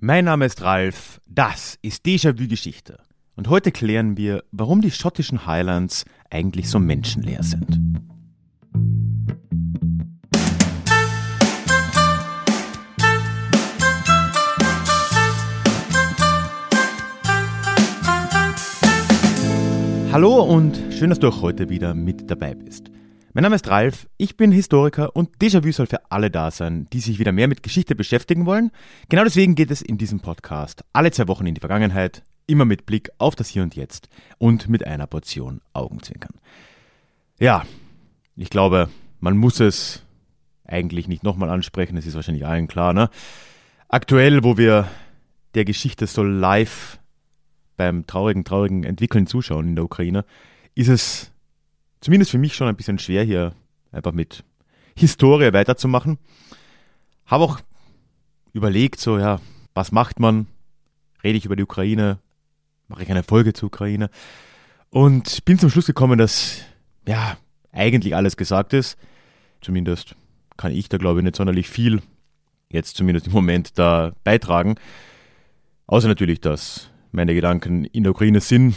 Mein Name ist Ralf, das ist Déjà-vu Geschichte. Und heute klären wir, warum die schottischen Highlands eigentlich so menschenleer sind. Hallo und schön, dass du auch heute wieder mit dabei bist. Mein Name ist Ralf, ich bin Historiker und Déjà-vu soll für alle da sein, die sich wieder mehr mit Geschichte beschäftigen wollen. Genau deswegen geht es in diesem Podcast alle zwei Wochen in die Vergangenheit, immer mit Blick auf das Hier und Jetzt und mit einer Portion Augenzwinkern. Ja, ich glaube, man muss es eigentlich nicht nochmal ansprechen, es ist wahrscheinlich allen klar, ne? Aktuell, wo wir der Geschichte so live beim traurigen, traurigen Entwickeln zuschauen in der Ukraine, ist es zumindest für mich schon ein bisschen schwer, hier einfach mit Historie weiterzumachen. Habe auch überlegt, so, ja, was macht man? Rede ich über die Ukraine? Mache ich eine Folge zur Ukraine? Und bin zum Schluss gekommen, dass, ja, eigentlich alles gesagt ist. Zumindest kann ich da, glaube ich, nicht sonderlich viel jetzt zumindest im Moment da beitragen. Außer natürlich, dass meine Gedanken in der Ukraine sind,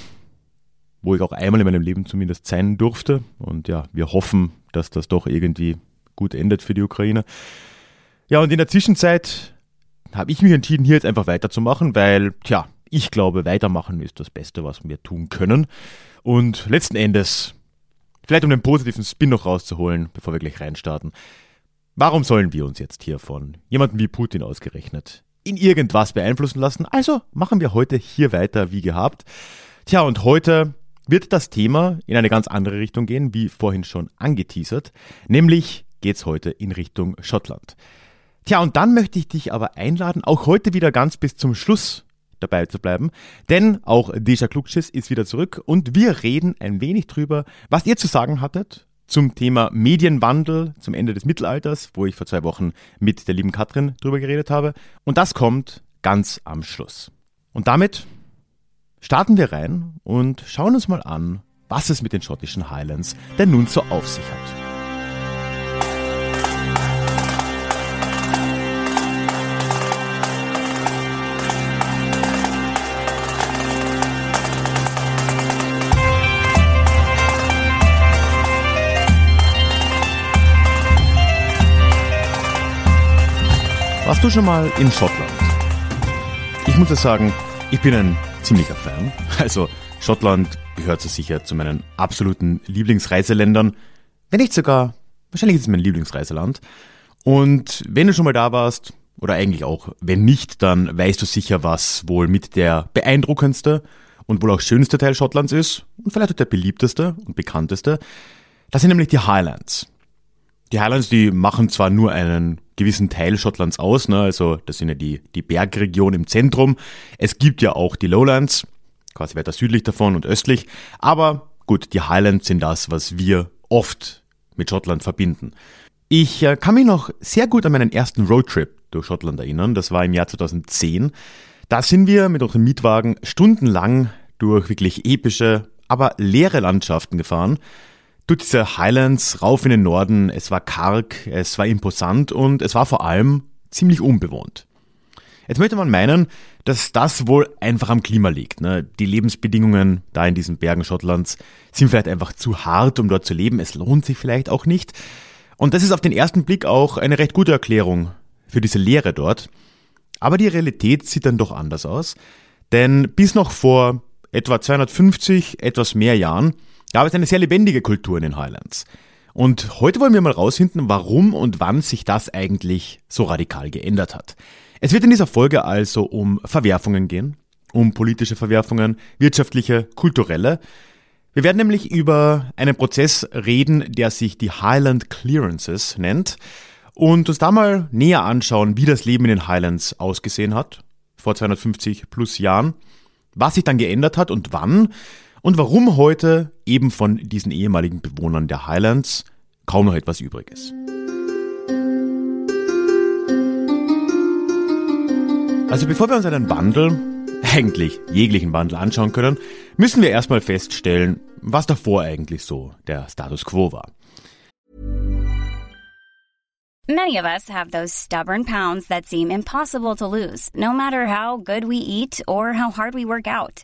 wo ich auch einmal in meinem Leben zumindest sein durfte. Und ja, wir hoffen, dass das doch irgendwie gut endet für die Ukraine. Ja, und in der Zwischenzeit habe ich mich entschieden, hier jetzt einfach weiterzumachen, weil, tja, ich glaube, weitermachen ist das Beste, was wir tun können. Und letzten Endes, vielleicht um den positiven Spin noch rauszuholen, bevor wir gleich reinstarten, warum sollen wir uns jetzt hier von jemandem wie Putin ausgerechnet in irgendwas beeinflussen lassen? Also machen wir heute hier weiter wie gehabt. Tja, und heute wird das Thema in eine ganz andere Richtung gehen, wie vorhin schon angeteasert. Nämlich geht es heute in Richtung Schottland. Tja, und dann möchte ich dich aber einladen, auch heute wieder ganz bis zum Schluss dabei zu bleiben, denn auch Deja Klugschiss ist wieder zurück und wir reden ein wenig drüber, was ihr zu sagen hattet zum Thema Medienwandel zum Ende des Mittelalters, wo ich vor zwei Wochen mit der lieben Katrin drüber geredet habe. Und das kommt ganz am Schluss. Und damit starten wir rein und schauen uns mal an, was es mit den schottischen Highlands denn nun so auf sich hat. Warst du schon mal in Schottland? Ich muss ja sagen, ich bin ein ziemlicher Fan. Also Schottland gehört so sicher zu meinen absoluten Lieblingsreiseländern. Wenn nicht sogar, wahrscheinlich ist es mein Lieblingsreiseland. Und wenn du schon mal da warst, oder eigentlich auch, wenn nicht, dann weißt du sicher, was wohl mit der beeindruckendste und wohl auch schönste Teil Schottlands ist und vielleicht auch der beliebteste und bekannteste. Das sind nämlich die Highlands. Die Highlands, die machen zwar nur einen gewissen Teil Schottlands aus, ne? also das sind ja die, die Bergregion im Zentrum. Es gibt ja auch die Lowlands, quasi weiter südlich davon und östlich, aber gut, die Highlands sind das, was wir oft mit Schottland verbinden. Ich äh, kann mich noch sehr gut an meinen ersten Roadtrip durch Schottland erinnern, das war im Jahr 2010. Da sind wir mit unserem Mietwagen stundenlang durch wirklich epische, aber leere Landschaften gefahren durch diese Highlands rauf in den Norden. Es war karg, es war imposant und es war vor allem ziemlich unbewohnt. Jetzt möchte man meinen, dass das wohl einfach am Klima liegt. Ne? Die Lebensbedingungen da in diesen Bergen Schottlands sind vielleicht einfach zu hart, um dort zu leben. Es lohnt sich vielleicht auch nicht. Und das ist auf den ersten Blick auch eine recht gute Erklärung für diese Lehre dort. Aber die Realität sieht dann doch anders aus. Denn bis noch vor etwa 250, etwas mehr Jahren gab es eine sehr lebendige Kultur in den Highlands. Und heute wollen wir mal rausfinden, warum und wann sich das eigentlich so radikal geändert hat. Es wird in dieser Folge also um Verwerfungen gehen, um politische Verwerfungen, wirtschaftliche, kulturelle. Wir werden nämlich über einen Prozess reden, der sich die Highland Clearances nennt und uns da mal näher anschauen, wie das Leben in den Highlands ausgesehen hat, vor 250 plus Jahren, was sich dann geändert hat und wann und warum heute eben von diesen ehemaligen Bewohnern der Highlands kaum noch etwas übrig ist. Also bevor wir uns einen Wandel, eigentlich jeglichen Wandel anschauen können, müssen wir erstmal feststellen, was davor eigentlich so der Status quo war. Many of us have those stubborn pounds that seem impossible to lose, no matter how good we eat or how hard we work out.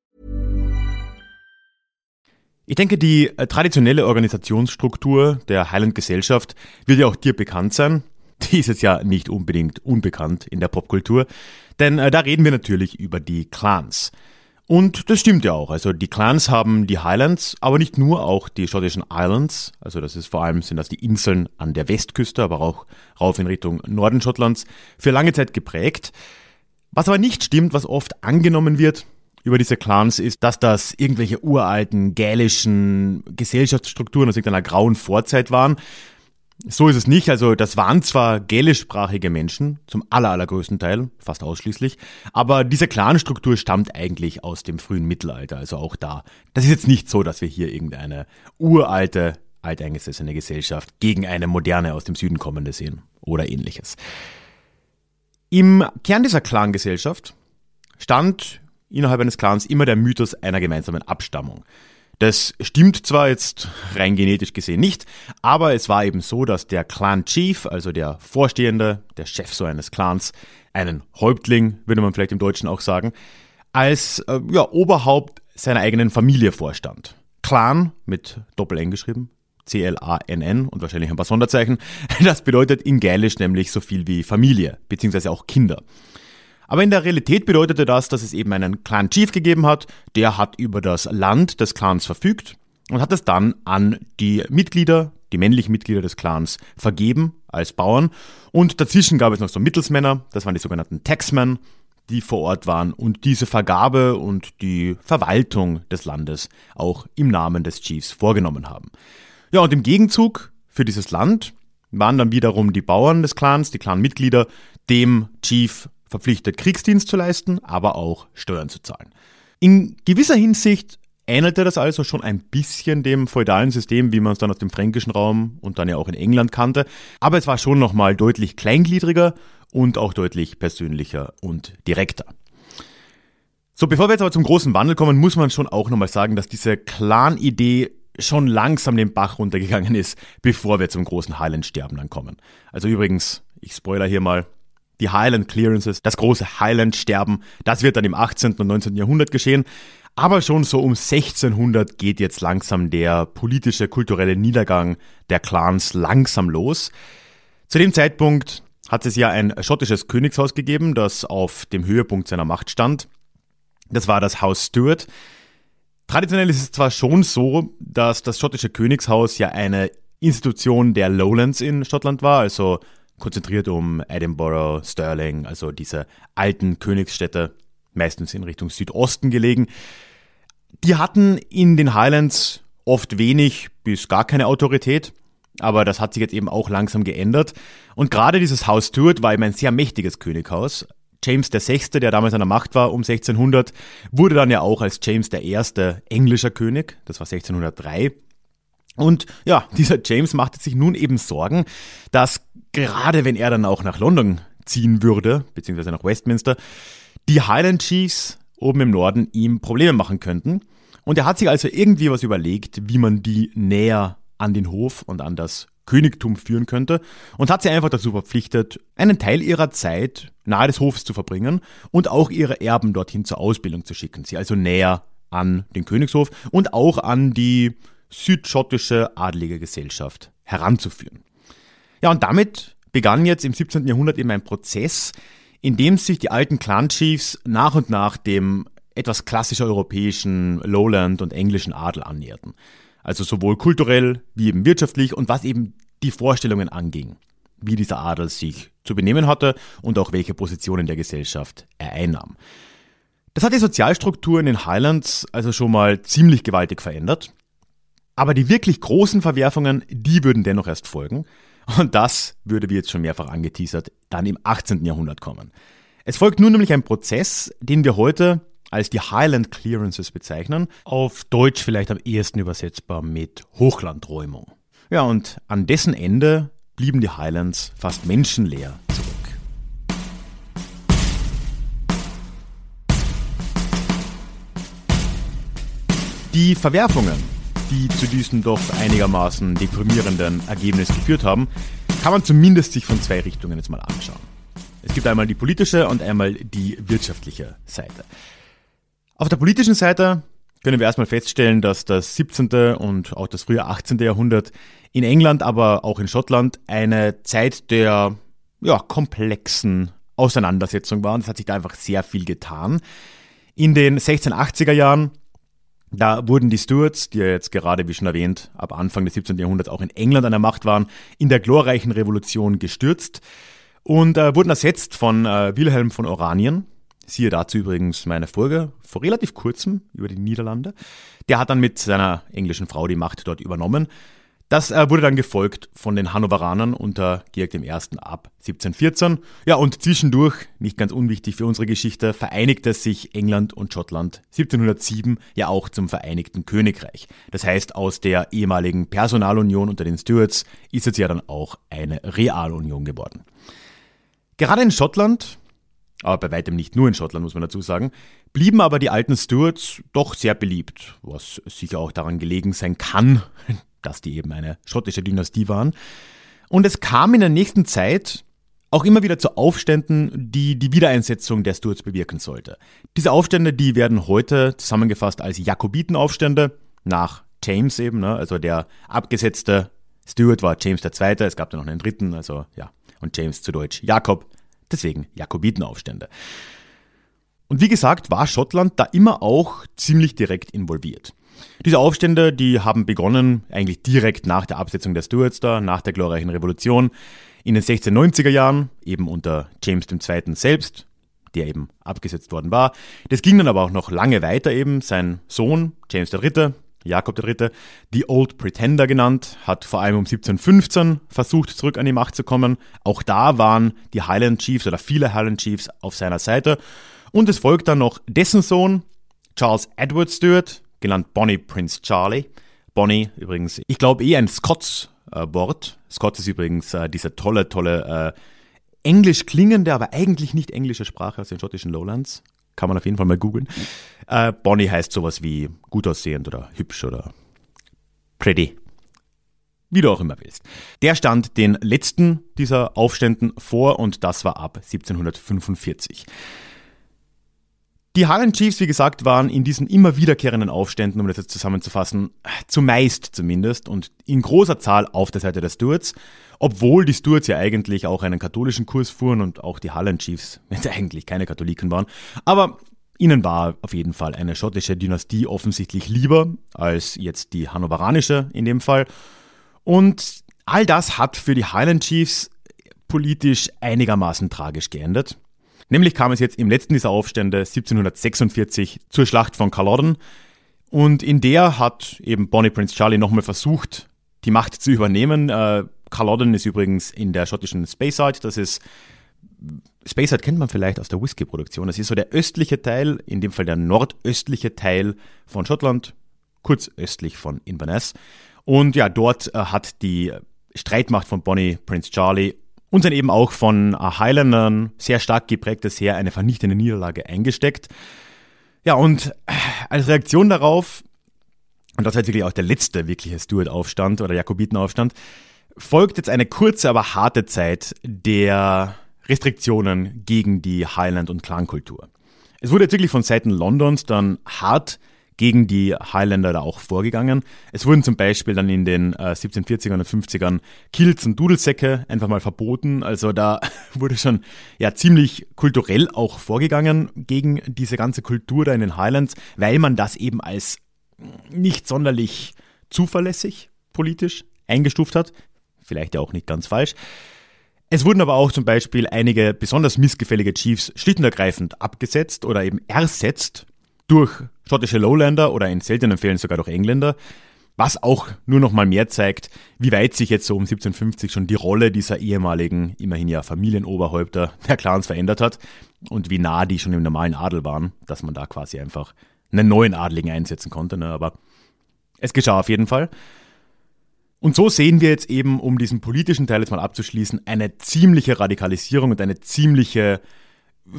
Ich denke, die äh, traditionelle Organisationsstruktur der Highland Gesellschaft wird ja auch dir bekannt sein. Die ist jetzt ja nicht unbedingt unbekannt in der Popkultur, denn äh, da reden wir natürlich über die Clans. Und das stimmt ja auch. Also die Clans haben die Highlands, aber nicht nur auch die schottischen Islands. Also das ist vor allem sind das die Inseln an der Westküste, aber auch rauf in Richtung Norden Schottlands für lange Zeit geprägt. Was aber nicht stimmt, was oft angenommen wird über diese Clans, ist, dass das irgendwelche uralten gälischen Gesellschaftsstrukturen aus irgendeiner grauen Vorzeit waren, so ist es nicht. Also das waren zwar gälischsprachige Menschen, zum aller, allergrößten Teil, fast ausschließlich, aber diese Clanstruktur stammt eigentlich aus dem frühen Mittelalter, also auch da. Das ist jetzt nicht so, dass wir hier irgendeine uralte, alteingesessene Gesellschaft gegen eine moderne aus dem Süden kommende sehen oder ähnliches. Im Kern dieser Clangesellschaft stand innerhalb eines Clans immer der Mythos einer gemeinsamen Abstammung. Das stimmt zwar jetzt rein genetisch gesehen nicht, aber es war eben so, dass der Clan Chief, also der Vorstehende, der Chef so eines Clans, einen Häuptling, würde man vielleicht im Deutschen auch sagen, als äh, ja, Oberhaupt seiner eigenen Familie vorstand. Clan mit Doppel-N geschrieben, C-L-A-N-N und wahrscheinlich ein paar Sonderzeichen. Das bedeutet in Gälisch nämlich so viel wie Familie, beziehungsweise auch Kinder. Aber in der Realität bedeutete das, dass es eben einen Clan Chief gegeben hat, der hat über das Land des Clans verfügt und hat es dann an die Mitglieder, die männlichen Mitglieder des Clans, vergeben als Bauern. Und dazwischen gab es noch so Mittelsmänner, das waren die sogenannten Taxmen, die vor Ort waren und diese Vergabe und die Verwaltung des Landes auch im Namen des Chiefs vorgenommen haben. Ja, und im Gegenzug für dieses Land waren dann wiederum die Bauern des Clans, die Clanmitglieder, dem Chief verpflichtet, Kriegsdienst zu leisten, aber auch Steuern zu zahlen. In gewisser Hinsicht ähnelte das also schon ein bisschen dem feudalen System, wie man es dann aus dem fränkischen Raum und dann ja auch in England kannte. Aber es war schon nochmal deutlich kleingliedriger und auch deutlich persönlicher und direkter. So, bevor wir jetzt aber zum großen Wandel kommen, muss man schon auch nochmal sagen, dass diese Clan-Idee schon langsam den Bach runtergegangen ist, bevor wir zum großen Highland-Sterben dann kommen. Also übrigens, ich spoiler hier mal, die Highland Clearances, das große Highland-Sterben, das wird dann im 18. und 19. Jahrhundert geschehen. Aber schon so um 1600 geht jetzt langsam der politische, kulturelle Niedergang der Clans langsam los. Zu dem Zeitpunkt hat es ja ein schottisches Königshaus gegeben, das auf dem Höhepunkt seiner Macht stand. Das war das Haus Stuart. Traditionell ist es zwar schon so, dass das schottische Königshaus ja eine Institution der Lowlands in Schottland war, also konzentriert um Edinburgh, Stirling, also diese alten Königsstädte, meistens in Richtung Südosten gelegen. Die hatten in den Highlands oft wenig bis gar keine Autorität, aber das hat sich jetzt eben auch langsam geändert. Und gerade dieses Haus Stuart war eben ein sehr mächtiges Könighaus. James VI., der damals an der Macht war, um 1600, wurde dann ja auch als James I. englischer König, das war 1603. Und ja, dieser James machte sich nun eben Sorgen, dass gerade wenn er dann auch nach London ziehen würde, beziehungsweise nach Westminster, die Highland Chiefs oben im Norden ihm Probleme machen könnten. Und er hat sich also irgendwie was überlegt, wie man die näher an den Hof und an das Königtum führen könnte und hat sie einfach dazu verpflichtet, einen Teil ihrer Zeit nahe des Hofs zu verbringen und auch ihre Erben dorthin zur Ausbildung zu schicken. Sie also näher an den Königshof und auch an die südschottische adlige Gesellschaft heranzuführen. Ja, und damit begann jetzt im 17. Jahrhundert eben ein Prozess, in dem sich die alten Clan-Chiefs nach und nach dem etwas klassisch europäischen Lowland und englischen Adel annäherten. Also sowohl kulturell wie eben wirtschaftlich und was eben die Vorstellungen anging, wie dieser Adel sich zu benehmen hatte und auch welche Positionen der Gesellschaft er einnahm. Das hat die Sozialstruktur in den Highlands also schon mal ziemlich gewaltig verändert. Aber die wirklich großen Verwerfungen, die würden dennoch erst folgen. Und das würde, wie jetzt schon mehrfach angeteasert, dann im 18. Jahrhundert kommen. Es folgt nun nämlich ein Prozess, den wir heute als die Highland Clearances bezeichnen, auf Deutsch vielleicht am ehesten übersetzbar mit Hochlandräumung. Ja, und an dessen Ende blieben die Highlands fast menschenleer zurück. Die Verwerfungen, die zu diesem doch einigermaßen deprimierenden Ergebnis geführt haben, kann man zumindest sich von zwei Richtungen jetzt mal anschauen. Es gibt einmal die politische und einmal die wirtschaftliche Seite. Auf der politischen Seite können wir erstmal feststellen, dass das 17. und auch das frühe 18. Jahrhundert in England, aber auch in Schottland eine Zeit der ja, komplexen Auseinandersetzung war. Es hat sich da einfach sehr viel getan. In den 1680er Jahren da wurden die Stuarts, die ja jetzt gerade, wie schon erwähnt, ab Anfang des 17. Jahrhunderts auch in England an der Macht waren, in der glorreichen Revolution gestürzt und äh, wurden ersetzt von äh, Wilhelm von Oranien. Siehe dazu übrigens meine Folge vor relativ kurzem über die Niederlande. Der hat dann mit seiner englischen Frau die Macht dort übernommen. Das äh, wurde dann gefolgt von den Hannoveranern unter Georg I. ab 1714. Ja, und zwischendurch, nicht ganz unwichtig für unsere Geschichte, vereinigte sich England und Schottland 1707 ja auch zum Vereinigten Königreich. Das heißt, aus der ehemaligen Personalunion unter den Stuarts ist es ja dann auch eine Realunion geworden. Gerade in Schottland, aber bei weitem nicht nur in Schottland, muss man dazu sagen, blieben aber die alten Stuarts doch sehr beliebt, was sicher auch daran gelegen sein kann, dass die eben eine schottische Dynastie waren. Und es kam in der nächsten Zeit auch immer wieder zu Aufständen, die die Wiedereinsetzung der Stuarts bewirken sollte. Diese Aufstände, die werden heute zusammengefasst als Jakobitenaufstände nach James eben, ne? also der abgesetzte Stuart war James II., es gab dann noch einen dritten, also ja, und James zu Deutsch Jakob, deswegen Jakobitenaufstände. Und wie gesagt, war Schottland da immer auch ziemlich direkt involviert. Diese Aufstände, die haben begonnen eigentlich direkt nach der Absetzung der Stuarts da, nach der glorreichen Revolution. In den 1690er Jahren, eben unter James II. selbst, der eben abgesetzt worden war. Das ging dann aber auch noch lange weiter eben. Sein Sohn, James III., Jakob III., die Old Pretender genannt, hat vor allem um 1715 versucht, zurück an die Macht zu kommen. Auch da waren die Highland Chiefs oder viele Highland Chiefs auf seiner Seite. Und es folgt dann noch dessen Sohn, Charles Edward Stuart, genannt Bonnie Prince Charlie. Bonnie übrigens, ich glaube eh ein Scots-Wort. Äh, Scots ist übrigens äh, diese tolle, tolle, äh, englisch klingende, aber eigentlich nicht englische Sprache aus den schottischen Lowlands. Kann man auf jeden Fall mal googeln. Äh, Bonnie heißt sowas wie gut aussehend oder hübsch oder pretty. Wie du auch immer willst. Der stand den letzten dieser Aufständen vor und das war ab 1745. Die Harlem Chiefs, wie gesagt, waren in diesen immer wiederkehrenden Aufständen, um das jetzt zusammenzufassen, zumeist zumindest und in großer Zahl auf der Seite der Stuarts, obwohl die Stuarts ja eigentlich auch einen katholischen Kurs fuhren und auch die Harlem Chiefs jetzt eigentlich keine Katholiken waren. Aber ihnen war auf jeden Fall eine schottische Dynastie offensichtlich lieber als jetzt die hannoveranische in dem Fall. Und all das hat für die Highland Chiefs politisch einigermaßen tragisch geendet. Nämlich kam es jetzt im letzten dieser Aufstände 1746 zur Schlacht von Culloden und in der hat eben Bonnie Prince Charlie nochmal versucht, die Macht zu übernehmen. Äh, Culloden ist übrigens in der schottischen Speyside, das ist Speyside kennt man vielleicht aus der Whisky-Produktion. Das ist so der östliche Teil, in dem Fall der nordöstliche Teil von Schottland, kurz östlich von Inverness. Und ja, dort äh, hat die Streitmacht von Bonnie Prince Charlie und dann eben auch von Highlandern sehr stark geprägtes Heer eine vernichtende Niederlage eingesteckt. Ja, und als Reaktion darauf, und das ist wirklich auch der letzte wirkliche Stuart-Aufstand oder Jakobitenaufstand, folgt jetzt eine kurze, aber harte Zeit der Restriktionen gegen die Highland- und Clankultur. Es wurde jetzt wirklich von Seiten Londons dann hart gegen die Highlander da auch vorgegangen. Es wurden zum Beispiel dann in den äh, 1740ern und 50ern Kilts und Dudelsäcke einfach mal verboten. Also da wurde schon ja ziemlich kulturell auch vorgegangen gegen diese ganze Kultur da in den Highlands, weil man das eben als nicht sonderlich zuverlässig politisch eingestuft hat. Vielleicht ja auch nicht ganz falsch. Es wurden aber auch zum Beispiel einige besonders missgefällige Chiefs schlicht und ergreifend abgesetzt oder eben ersetzt durch schottische Lowlander oder in seltenen Fällen sogar durch Engländer, Was auch nur noch mal mehr zeigt, wie weit sich jetzt so um 1750 schon die Rolle dieser ehemaligen, immerhin ja Familienoberhäupter der Clans verändert hat und wie nah die schon im normalen Adel waren, dass man da quasi einfach einen neuen Adligen einsetzen konnte. Ne? Aber es geschah auf jeden Fall. Und so sehen wir jetzt eben, um diesen politischen Teil jetzt mal abzuschließen, eine ziemliche Radikalisierung und eine ziemliche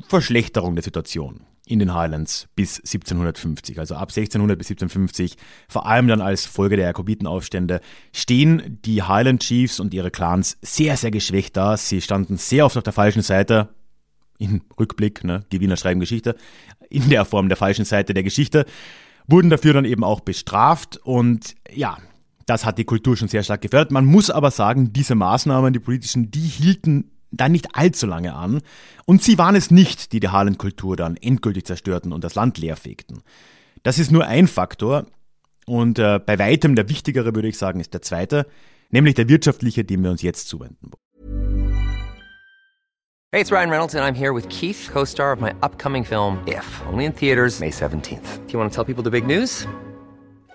Verschlechterung der Situation in den Highlands bis 1750. Also ab 1600 bis 1750, vor allem dann als Folge der Jakobitenaufstände, stehen die Highland Chiefs und ihre Clans sehr, sehr geschwächt da. Sie standen sehr oft auf der falschen Seite. Im Rückblick, ne, die Wiener schreiben Geschichte, in der Form der falschen Seite der Geschichte, wurden dafür dann eben auch bestraft und ja, das hat die Kultur schon sehr stark gefördert. Man muss aber sagen, diese Maßnahmen, die politischen, die hielten dann nicht allzu lange an. Und sie waren es nicht, die die Harlan-Kultur dann endgültig zerstörten und das Land leerfegten. Das ist nur ein Faktor. Und äh, bei weitem der wichtigere, würde ich sagen, ist der zweite, nämlich der wirtschaftliche, dem wir uns jetzt zuwenden wollen. Hey, it's Ryan Reynolds and I'm here with Keith, co-star of my upcoming film If, only in theaters May 17th. Do you want to tell people the big news?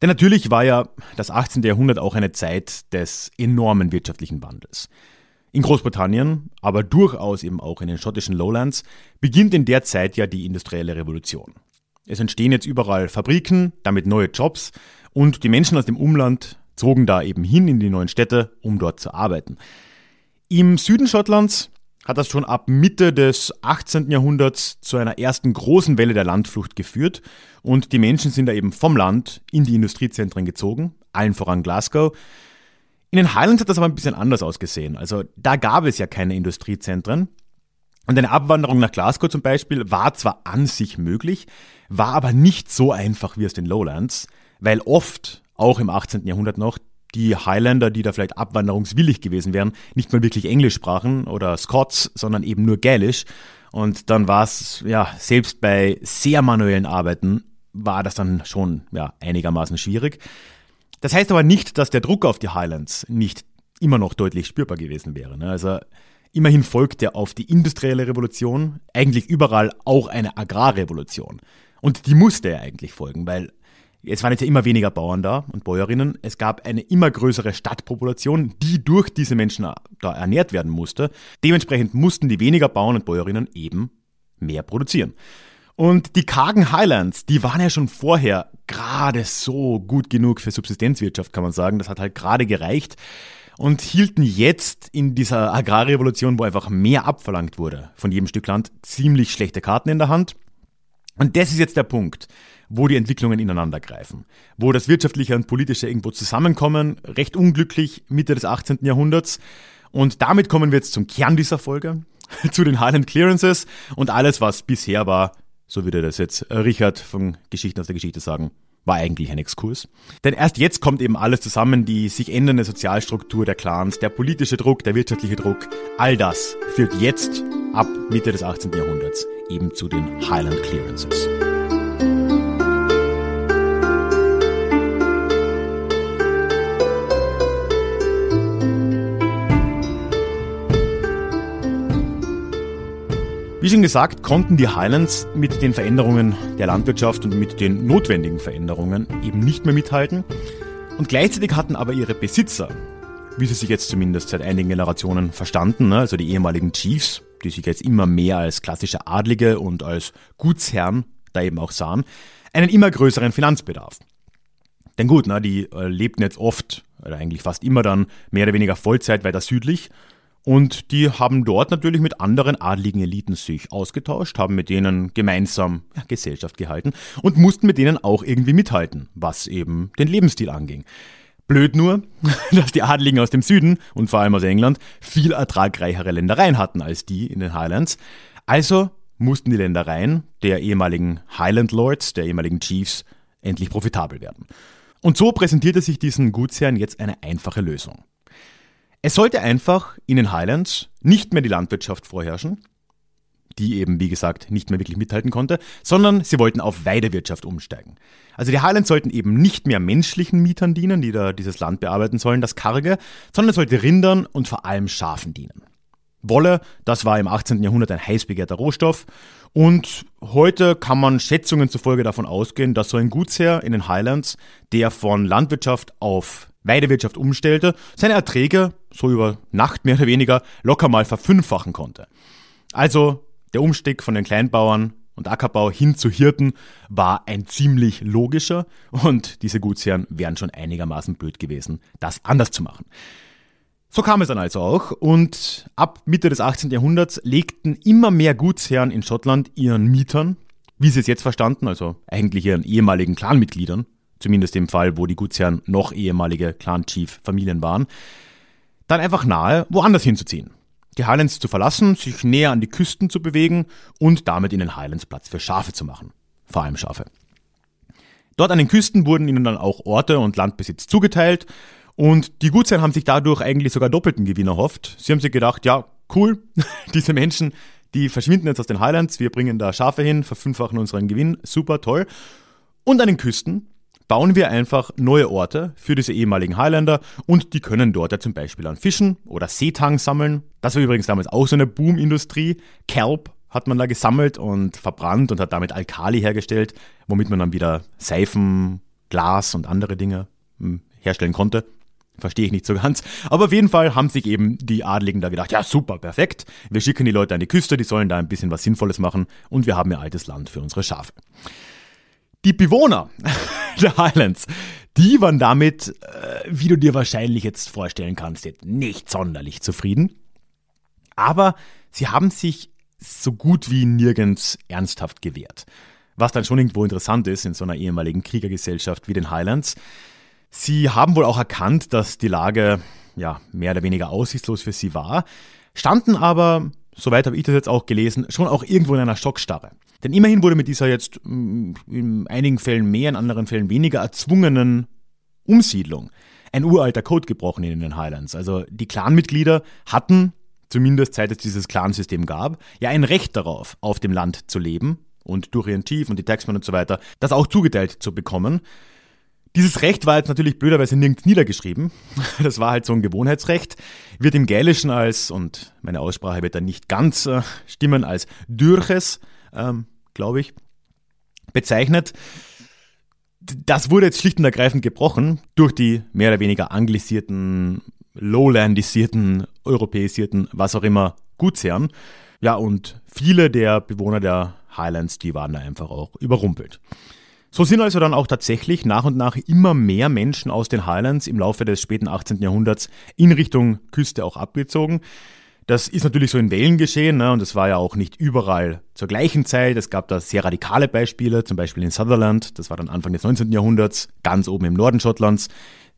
Denn natürlich war ja das 18. Jahrhundert auch eine Zeit des enormen wirtschaftlichen Wandels. In Großbritannien, aber durchaus eben auch in den schottischen Lowlands, beginnt in der Zeit ja die industrielle Revolution. Es entstehen jetzt überall Fabriken, damit neue Jobs und die Menschen aus dem Umland zogen da eben hin in die neuen Städte, um dort zu arbeiten. Im Süden Schottlands hat das schon ab Mitte des 18. Jahrhunderts zu einer ersten großen Welle der Landflucht geführt und die Menschen sind da eben vom Land in die Industriezentren gezogen, allen voran Glasgow. In den Highlands hat das aber ein bisschen anders ausgesehen. Also da gab es ja keine Industriezentren. Und eine Abwanderung nach Glasgow zum Beispiel war zwar an sich möglich, war aber nicht so einfach wie aus den Lowlands, weil oft, auch im 18. Jahrhundert noch, die Highlander, die da vielleicht abwanderungswillig gewesen wären, nicht mal wirklich Englisch sprachen oder Scots, sondern eben nur Gälisch. Und dann war es, ja, selbst bei sehr manuellen Arbeiten war das dann schon, ja, einigermaßen schwierig. Das heißt aber nicht, dass der Druck auf die Highlands nicht immer noch deutlich spürbar gewesen wäre. Ne? Also immerhin folgte auf die industrielle Revolution eigentlich überall auch eine Agrarrevolution. Und die musste ja eigentlich folgen, weil es waren jetzt ja immer weniger Bauern da und Bäuerinnen. Es gab eine immer größere Stadtpopulation, die durch diese Menschen da ernährt werden musste. Dementsprechend mussten die weniger Bauern und Bäuerinnen eben mehr produzieren. Und die kargen Highlands, die waren ja schon vorher gerade so gut genug für Subsistenzwirtschaft, kann man sagen. Das hat halt gerade gereicht und hielten jetzt in dieser Agrarrevolution, wo einfach mehr abverlangt wurde von jedem Stück Land, ziemlich schlechte Karten in der Hand. Und das ist jetzt der Punkt wo die Entwicklungen ineinander greifen, wo das Wirtschaftliche und Politische irgendwo zusammenkommen, recht unglücklich Mitte des 18. Jahrhunderts. Und damit kommen wir jetzt zum Kern dieser Folge, zu den Highland Clearances und alles, was bisher war, so würde das jetzt Richard von Geschichten aus der Geschichte sagen, war eigentlich ein Exkurs. Denn erst jetzt kommt eben alles zusammen, die sich ändernde Sozialstruktur der Clans, der politische Druck, der wirtschaftliche Druck, all das führt jetzt ab Mitte des 18. Jahrhunderts eben zu den Highland Clearances. Schon gesagt, konnten die Highlands mit den Veränderungen der Landwirtschaft und mit den notwendigen Veränderungen eben nicht mehr mithalten. Und gleichzeitig hatten aber ihre Besitzer, wie sie sich jetzt zumindest seit einigen Generationen verstanden, ne, also die ehemaligen Chiefs, die sich jetzt immer mehr als klassische Adlige und als Gutsherren da eben auch sahen, einen immer größeren Finanzbedarf. Denn gut, na, die äh, lebten jetzt oft, oder eigentlich fast immer dann, mehr oder weniger Vollzeit weiter südlich und die haben dort natürlich mit anderen adligen Eliten sich ausgetauscht, haben mit denen gemeinsam ja, Gesellschaft gehalten und mussten mit denen auch irgendwie mithalten, was eben den Lebensstil anging. Blöd nur, dass die Adligen aus dem Süden und vor allem aus England viel ertragreichere Ländereien hatten als die in den Highlands. Also mussten die Ländereien der ehemaligen Highland Lords, der ehemaligen Chiefs, endlich profitabel werden. Und so präsentierte sich diesen Gutsherren jetzt eine einfache Lösung. Es sollte einfach in den Highlands nicht mehr die Landwirtschaft vorherrschen, die eben, wie gesagt, nicht mehr wirklich mithalten konnte, sondern sie wollten auf Weidewirtschaft umsteigen. Also die Highlands sollten eben nicht mehr menschlichen Mietern dienen, die da dieses Land bearbeiten sollen, das Karge, sondern es sollte Rindern und vor allem Schafen dienen. Wolle, das war im 18. Jahrhundert ein heiß begehrter Rohstoff und heute kann man Schätzungen zufolge davon ausgehen, dass so ein Gutsherr in den Highlands, der von Landwirtschaft auf Weidewirtschaft umstellte, seine Erträge, so über Nacht mehr oder weniger, locker mal verfünffachen konnte. Also der Umstieg von den Kleinbauern und Ackerbau hin zu Hirten war ein ziemlich logischer und diese Gutsherren wären schon einigermaßen blöd gewesen, das anders zu machen. So kam es dann also auch und ab Mitte des 18. Jahrhunderts legten immer mehr Gutsherren in Schottland ihren Mietern, wie sie es jetzt verstanden, also eigentlich ihren ehemaligen Clanmitgliedern, zumindest im Fall, wo die Gutsherren noch ehemalige Clan-Chief-Familien waren, dann einfach nahe, woanders hinzuziehen. Die Highlands zu verlassen, sich näher an die Küsten zu bewegen und damit in den Highlands Platz für Schafe zu machen. Vor allem Schafe. Dort an den Küsten wurden ihnen dann auch Orte und Landbesitz zugeteilt und die Gutsherren haben sich dadurch eigentlich sogar doppelten Gewinn erhofft. Sie haben sich gedacht, ja, cool, diese Menschen, die verschwinden jetzt aus den Highlands, wir bringen da Schafe hin, verfünffachen unseren Gewinn, super toll. Und an den Küsten bauen wir einfach neue Orte für diese ehemaligen Highlander und die können dort ja zum Beispiel an Fischen oder Seetang sammeln. Das war übrigens damals auch so eine Boomindustrie. Kelp hat man da gesammelt und verbrannt und hat damit Alkali hergestellt, womit man dann wieder Seifen, Glas und andere Dinge hm, herstellen konnte. Verstehe ich nicht so ganz. Aber auf jeden Fall haben sich eben die Adligen da gedacht, ja super, perfekt. Wir schicken die Leute an die Küste, die sollen da ein bisschen was Sinnvolles machen und wir haben ein altes Land für unsere Schafe. Die Bewohner der Highlands, die waren damit, äh, wie du dir wahrscheinlich jetzt vorstellen kannst, nicht sonderlich zufrieden. Aber sie haben sich so gut wie nirgends ernsthaft gewehrt. Was dann schon irgendwo interessant ist in so einer ehemaligen Kriegergesellschaft wie den Highlands. Sie haben wohl auch erkannt, dass die Lage ja mehr oder weniger aussichtslos für sie war, standen aber, soweit habe ich das jetzt auch gelesen, schon auch irgendwo in einer Schockstarre. Denn immerhin wurde mit dieser jetzt mm, in einigen Fällen mehr, in anderen Fällen weniger erzwungenen Umsiedlung ein uralter Code gebrochen in den Highlands. Also die Clanmitglieder hatten, zumindest seit es dieses Clansystem gab, ja ein Recht darauf, auf dem Land zu leben und durch ihren Chief und die Taxmen und so weiter, das auch zugeteilt zu bekommen. Dieses Recht war jetzt natürlich blöderweise nirgends niedergeschrieben. Das war halt so ein Gewohnheitsrecht. Wird im Gälischen als, und meine Aussprache wird da nicht ganz äh, stimmen, als Dürches, ähm, glaube ich, bezeichnet. Das wurde jetzt schlicht und ergreifend gebrochen durch die mehr oder weniger anglisierten, lowlandisierten, europäisierten, was auch immer, Gutsherren. Ja, und viele der Bewohner der Highlands, die waren da einfach auch überrumpelt. So sind also dann auch tatsächlich nach und nach immer mehr Menschen aus den Highlands im Laufe des späten 18. Jahrhunderts in Richtung Küste auch abgezogen. Das ist natürlich so in Wellen geschehen ne? und es war ja auch nicht überall zur gleichen Zeit. Es gab da sehr radikale Beispiele, zum Beispiel in Sutherland, das war dann Anfang des 19. Jahrhunderts, ganz oben im Norden Schottlands.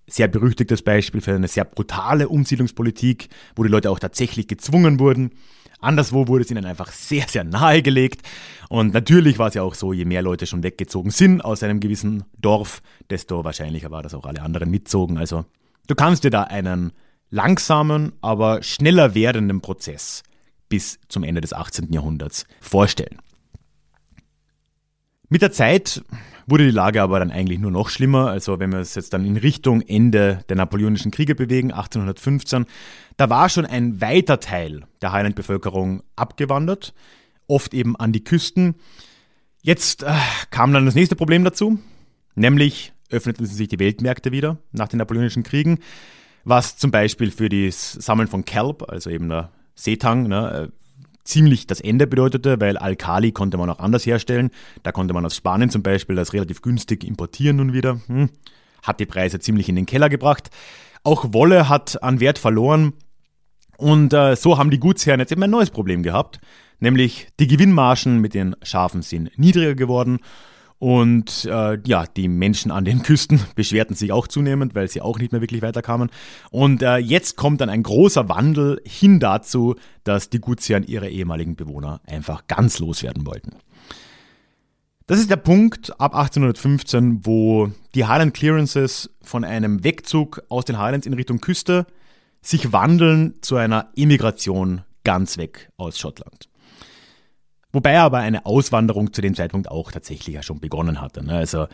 Sehr berüchtigtes Beispiel für eine sehr brutale Umsiedlungspolitik, wo die Leute auch tatsächlich gezwungen wurden. Anderswo wurde es ihnen einfach sehr, sehr nahegelegt. Und natürlich war es ja auch so, je mehr Leute schon weggezogen sind aus einem gewissen Dorf, desto wahrscheinlicher war, dass auch alle anderen mitzogen. Also du kannst dir da einen langsamen, aber schneller werdenden Prozess bis zum Ende des 18. Jahrhunderts vorstellen. Mit der Zeit wurde die Lage aber dann eigentlich nur noch schlimmer. Also wenn wir es jetzt dann in Richtung Ende der Napoleonischen Kriege bewegen, 1815, da war schon ein weiter Teil der Highland-Bevölkerung abgewandert, oft eben an die Küsten. Jetzt äh, kam dann das nächste Problem dazu, nämlich öffneten sich die Weltmärkte wieder nach den Napoleonischen Kriegen, was zum Beispiel für das Sammeln von Kelp, also eben der Seetang, ne, äh, ziemlich das Ende bedeutete, weil Alkali konnte man auch anders herstellen. Da konnte man aus Spanien zum Beispiel das relativ günstig importieren nun wieder. Hm. Hat die Preise ziemlich in den Keller gebracht. Auch Wolle hat an Wert verloren. Und äh, so haben die Gutsherren jetzt eben ein neues Problem gehabt. Nämlich die Gewinnmargen mit den Schafen sind niedriger geworden und äh, ja, die Menschen an den Küsten beschwerten sich auch zunehmend, weil sie auch nicht mehr wirklich weiterkamen. Und äh, jetzt kommt dann ein großer Wandel hin dazu, dass die Gutsherren ihre ehemaligen Bewohner einfach ganz loswerden wollten. Das ist der Punkt ab 1815, wo die Highland Clearances von einem Wegzug aus den Highlands in Richtung Küste sich wandeln zu einer Emigration ganz weg aus Schottland. Wobei aber eine Auswanderung zu dem Zeitpunkt auch tatsächlich ja schon begonnen hatte. Ne? Also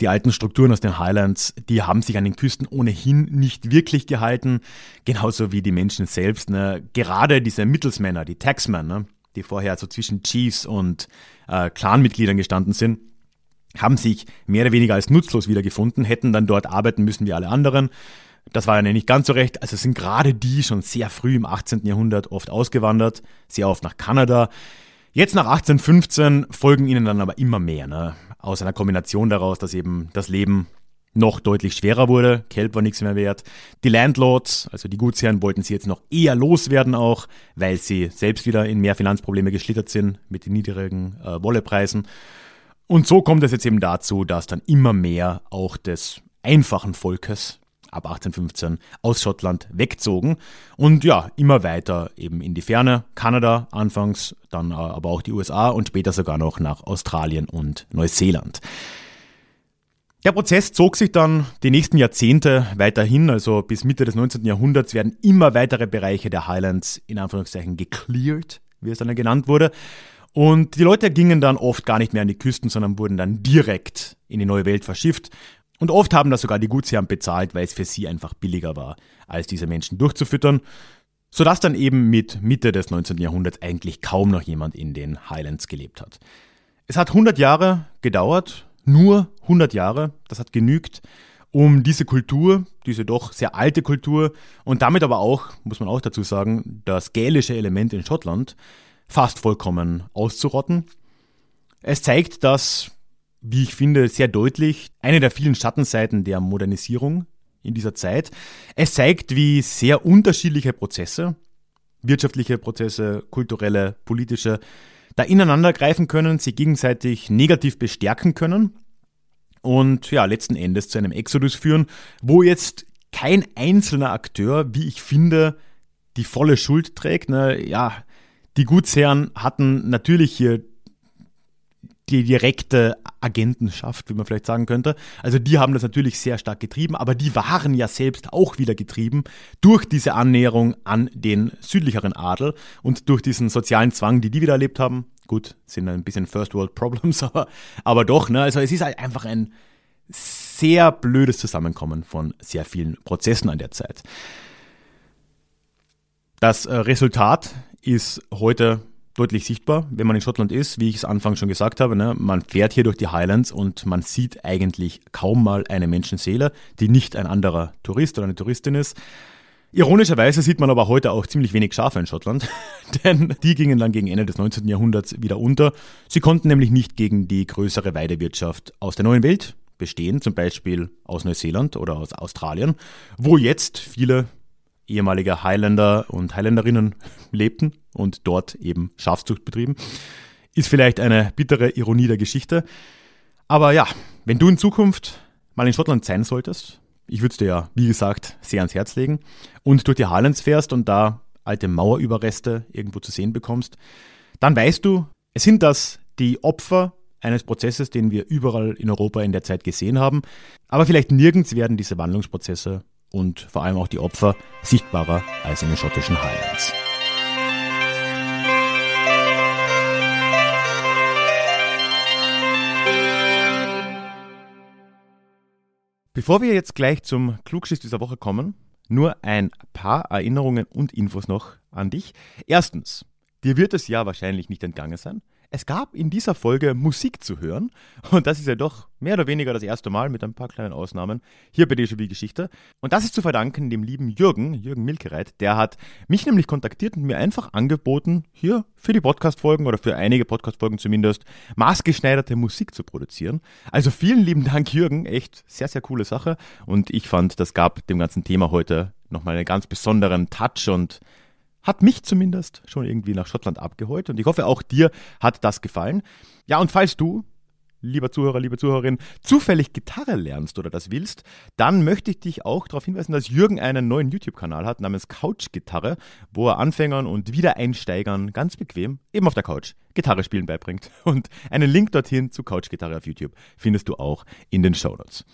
die alten Strukturen aus den Highlands, die haben sich an den Küsten ohnehin nicht wirklich gehalten, genauso wie die Menschen selbst. Ne? Gerade diese Mittelsmänner, die Taxmen, ne? die vorher so zwischen Chiefs und äh, Clanmitgliedern gestanden sind, haben sich mehr oder weniger als nutzlos wiedergefunden, hätten dann dort arbeiten müssen wie alle anderen. Das war ja nicht ganz so recht. Also sind gerade die schon sehr früh im 18. Jahrhundert oft ausgewandert, sehr oft nach Kanada. Jetzt nach 1815 folgen ihnen dann aber immer mehr, ne? aus einer Kombination daraus, dass eben das Leben noch deutlich schwerer wurde. Kelp war nichts mehr wert. Die Landlords, also die Gutsherren, wollten sie jetzt noch eher loswerden auch, weil sie selbst wieder in mehr Finanzprobleme geschlittert sind mit den niedrigen äh, Wollepreisen. Und so kommt es jetzt eben dazu, dass dann immer mehr auch des einfachen Volkes ab 1815 aus Schottland wegzogen und ja, immer weiter eben in die Ferne, Kanada anfangs, dann äh, aber auch die USA und später sogar noch nach Australien und Neuseeland. Der Prozess zog sich dann die nächsten Jahrzehnte weiterhin, also bis Mitte des 19. Jahrhunderts werden immer weitere Bereiche der Highlands in Anführungszeichen gecleared, wie es dann genannt wurde. Und die Leute gingen dann oft gar nicht mehr an die Küsten, sondern wurden dann direkt in die neue Welt verschifft. Und oft haben das sogar die Gutsherren bezahlt, weil es für sie einfach billiger war, als diese Menschen durchzufüttern. Sodass dann eben mit Mitte des 19. Jahrhunderts eigentlich kaum noch jemand in den Highlands gelebt hat. Es hat 100 Jahre gedauert, nur 100 Jahre, das hat genügt, um diese Kultur, diese doch sehr alte Kultur und damit aber auch, muss man auch dazu sagen, das gälische Element in Schottland fast vollkommen auszurotten. Es zeigt, dass, wie ich finde, sehr deutlich eine der vielen Schattenseiten der Modernisierung in dieser Zeit. Es zeigt, wie sehr unterschiedliche Prozesse, wirtschaftliche Prozesse, kulturelle, politische, da ineinander greifen können, sie gegenseitig negativ bestärken können und ja, letzten Endes zu einem Exodus führen, wo jetzt kein einzelner Akteur, wie ich finde, die volle Schuld trägt. Ne? Ja, die Gutsherren hatten natürlich hier die direkte Agentenschaft, wie man vielleicht sagen könnte. Also die haben das natürlich sehr stark getrieben, aber die waren ja selbst auch wieder getrieben durch diese Annäherung an den südlicheren Adel und durch diesen sozialen Zwang, die die wieder erlebt haben. Gut, sind ein bisschen First World Problems, aber, aber doch, ne? Also es ist halt einfach ein sehr blödes Zusammenkommen von sehr vielen Prozessen an der Zeit. Das äh, Resultat ist heute deutlich sichtbar, wenn man in Schottland ist, wie ich es anfangs schon gesagt habe. Ne? Man fährt hier durch die Highlands und man sieht eigentlich kaum mal eine Menschenseele, die nicht ein anderer Tourist oder eine Touristin ist. Ironischerweise sieht man aber heute auch ziemlich wenig Schafe in Schottland, denn die gingen dann gegen Ende des 19. Jahrhunderts wieder unter. Sie konnten nämlich nicht gegen die größere Weidewirtschaft aus der neuen Welt bestehen, zum Beispiel aus Neuseeland oder aus Australien, wo jetzt viele ehemalige Highlander und Highlanderinnen lebten und dort eben Schafzucht betrieben. Ist vielleicht eine bittere Ironie der Geschichte. Aber ja, wenn du in Zukunft mal in Schottland sein solltest, ich würde es dir ja, wie gesagt, sehr ans Herz legen, und durch die Highlands fährst und da alte Mauerüberreste irgendwo zu sehen bekommst, dann weißt du, es sind das die Opfer eines Prozesses, den wir überall in Europa in der Zeit gesehen haben. Aber vielleicht nirgends werden diese Wandlungsprozesse und vor allem auch die Opfer sichtbarer als in den schottischen Highlands. Bevor wir jetzt gleich zum Klugschiss dieser Woche kommen, nur ein paar Erinnerungen und Infos noch an dich. Erstens, dir wird es ja wahrscheinlich nicht entgangen sein. Es gab in dieser Folge Musik zu hören. Und das ist ja doch mehr oder weniger das erste Mal mit ein paar kleinen Ausnahmen. Hier bei Déjà-vu Geschichte. Und das ist zu verdanken dem lieben Jürgen, Jürgen Milkereit, der hat mich nämlich kontaktiert und mir einfach angeboten, hier für die Podcast-Folgen oder für einige Podcast-Folgen zumindest maßgeschneiderte Musik zu produzieren. Also vielen lieben Dank Jürgen, echt sehr, sehr coole Sache. Und ich fand, das gab dem ganzen Thema heute nochmal einen ganz besonderen Touch und hat mich zumindest schon irgendwie nach Schottland abgeholt und ich hoffe auch dir hat das gefallen. Ja, und falls du lieber Zuhörer, liebe Zuhörerin, zufällig Gitarre lernst oder das willst, dann möchte ich dich auch darauf hinweisen, dass Jürgen einen neuen YouTube-Kanal hat namens Couch Gitarre, wo er Anfängern und Wiedereinsteigern ganz bequem, eben auf der Couch, Gitarre spielen beibringt. Und einen Link dorthin zu Couch Gitarre auf YouTube findest du auch in den Show Notes.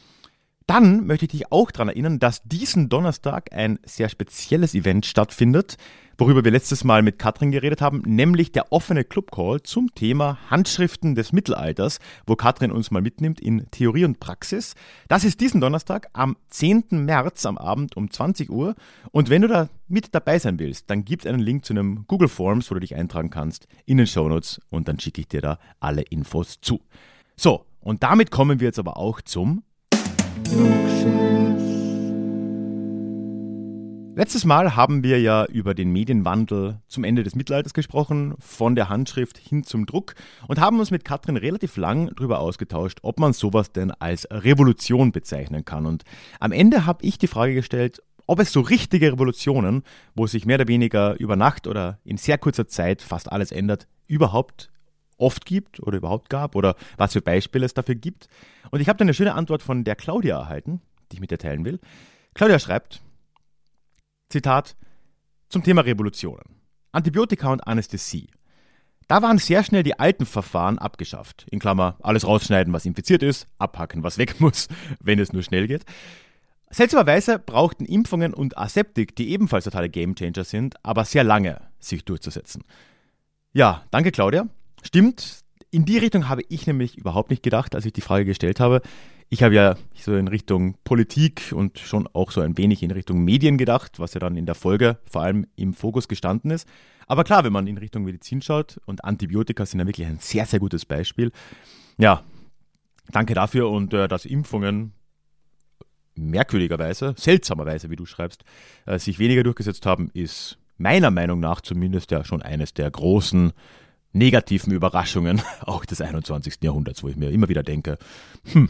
Dann möchte ich dich auch daran erinnern, dass diesen Donnerstag ein sehr spezielles Event stattfindet, worüber wir letztes Mal mit Katrin geredet haben, nämlich der offene Club Call zum Thema Handschriften des Mittelalters, wo Katrin uns mal mitnimmt in Theorie und Praxis. Das ist diesen Donnerstag am 10. März am Abend um 20 Uhr. Und wenn du da mit dabei sein willst, dann gibt einen Link zu einem Google Forms, wo du dich eintragen kannst in den Show Notes und dann schicke ich dir da alle Infos zu. So, und damit kommen wir jetzt aber auch zum Letztes Mal haben wir ja über den Medienwandel zum Ende des Mittelalters gesprochen, von der Handschrift hin zum Druck und haben uns mit Katrin relativ lang darüber ausgetauscht, ob man sowas denn als Revolution bezeichnen kann. Und am Ende habe ich die Frage gestellt, ob es so richtige Revolutionen, wo sich mehr oder weniger über Nacht oder in sehr kurzer Zeit fast alles ändert, überhaupt oft gibt oder überhaupt gab oder was für Beispiele es dafür gibt. Und ich habe dann eine schöne Antwort von der Claudia erhalten, die ich mit dir teilen will. Claudia schreibt, Zitat, zum Thema Revolutionen. Antibiotika und Anästhesie. Da waren sehr schnell die alten Verfahren abgeschafft. In Klammer, alles rausschneiden, was infiziert ist, abhacken, was weg muss, wenn es nur schnell geht. Seltsamerweise brauchten Impfungen und Aseptik, die ebenfalls totale Gamechanger sind, aber sehr lange, sich durchzusetzen. Ja, danke Claudia. Stimmt, in die Richtung habe ich nämlich überhaupt nicht gedacht, als ich die Frage gestellt habe. Ich habe ja so in Richtung Politik und schon auch so ein wenig in Richtung Medien gedacht, was ja dann in der Folge vor allem im Fokus gestanden ist. Aber klar, wenn man in Richtung Medizin schaut und Antibiotika sind ja wirklich ein sehr, sehr gutes Beispiel. Ja, danke dafür und äh, dass Impfungen merkwürdigerweise, seltsamerweise, wie du schreibst, äh, sich weniger durchgesetzt haben, ist meiner Meinung nach zumindest ja schon eines der großen negativen Überraschungen auch des 21. Jahrhunderts, wo ich mir immer wieder denke, hm,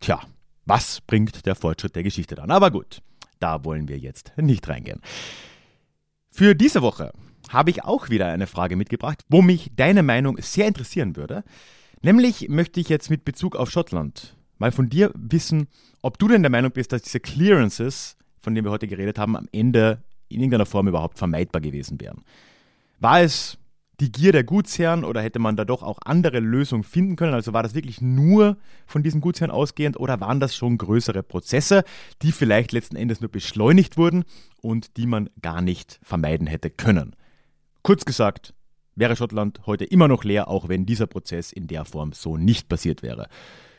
tja, was bringt der Fortschritt der Geschichte dann? Aber gut, da wollen wir jetzt nicht reingehen. Für diese Woche habe ich auch wieder eine Frage mitgebracht, wo mich deine Meinung sehr interessieren würde. Nämlich möchte ich jetzt mit Bezug auf Schottland mal von dir wissen, ob du denn der Meinung bist, dass diese Clearances, von denen wir heute geredet haben, am Ende in irgendeiner Form überhaupt vermeidbar gewesen wären. War es die Gier der Gutsherren oder hätte man da doch auch andere Lösungen finden können? Also war das wirklich nur von diesen Gutsherren ausgehend oder waren das schon größere Prozesse, die vielleicht letzten Endes nur beschleunigt wurden und die man gar nicht vermeiden hätte können? Kurz gesagt, wäre Schottland heute immer noch leer, auch wenn dieser Prozess in der Form so nicht passiert wäre.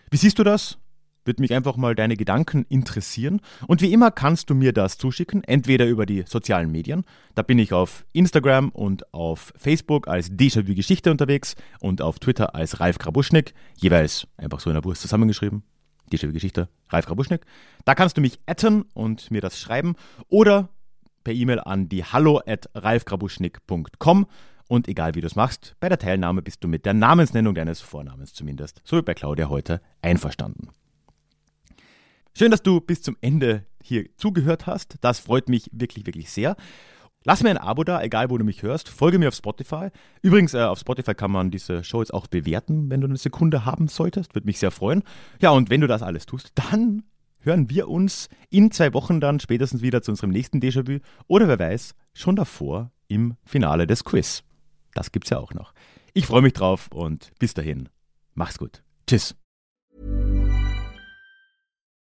Wie siehst du das? Würde mich einfach mal deine Gedanken interessieren. Und wie immer kannst du mir das zuschicken, entweder über die sozialen Medien. Da bin ich auf Instagram und auf Facebook als Déjà-vu Geschichte unterwegs und auf Twitter als Ralf Krabuschnik, jeweils einfach so in der Wurst zusammengeschrieben. Déjà-vu Geschichte, Ralf Krabuschnik. Da kannst du mich atten und mir das schreiben oder per E-Mail an die hallo at ralfkrabuschnik.com. Und egal wie du es machst, bei der Teilnahme bist du mit der Namensnennung deines Vornamens zumindest, so wie bei Claudia heute, einverstanden. Schön, dass du bis zum Ende hier zugehört hast. Das freut mich wirklich, wirklich sehr. Lass mir ein Abo da, egal wo du mich hörst. Folge mir auf Spotify. Übrigens, äh, auf Spotify kann man diese Show jetzt auch bewerten, wenn du eine Sekunde haben solltest. Würde mich sehr freuen. Ja, und wenn du das alles tust, dann hören wir uns in zwei Wochen dann spätestens wieder zu unserem nächsten Déjà-vu. Oder wer weiß, schon davor im Finale des Quiz. Das gibt's ja auch noch. Ich freue mich drauf und bis dahin. Mach's gut. Tschüss.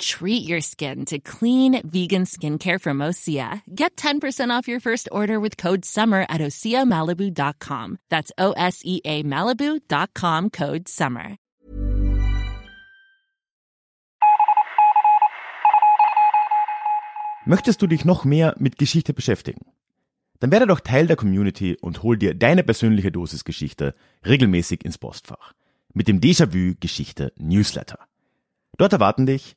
Treat your skin to clean vegan skincare from Osea. Get 10% off your first order with code SUMMER at OseaMalibu.com. That's O S E A Malibu.com code SUMMER. Möchtest du dich noch mehr mit Geschichte beschäftigen? Dann werde doch Teil der Community und hol dir deine persönliche Dosis Geschichte regelmäßig ins Postfach. Mit dem Déjà-vu Geschichte Newsletter. Dort erwarten dich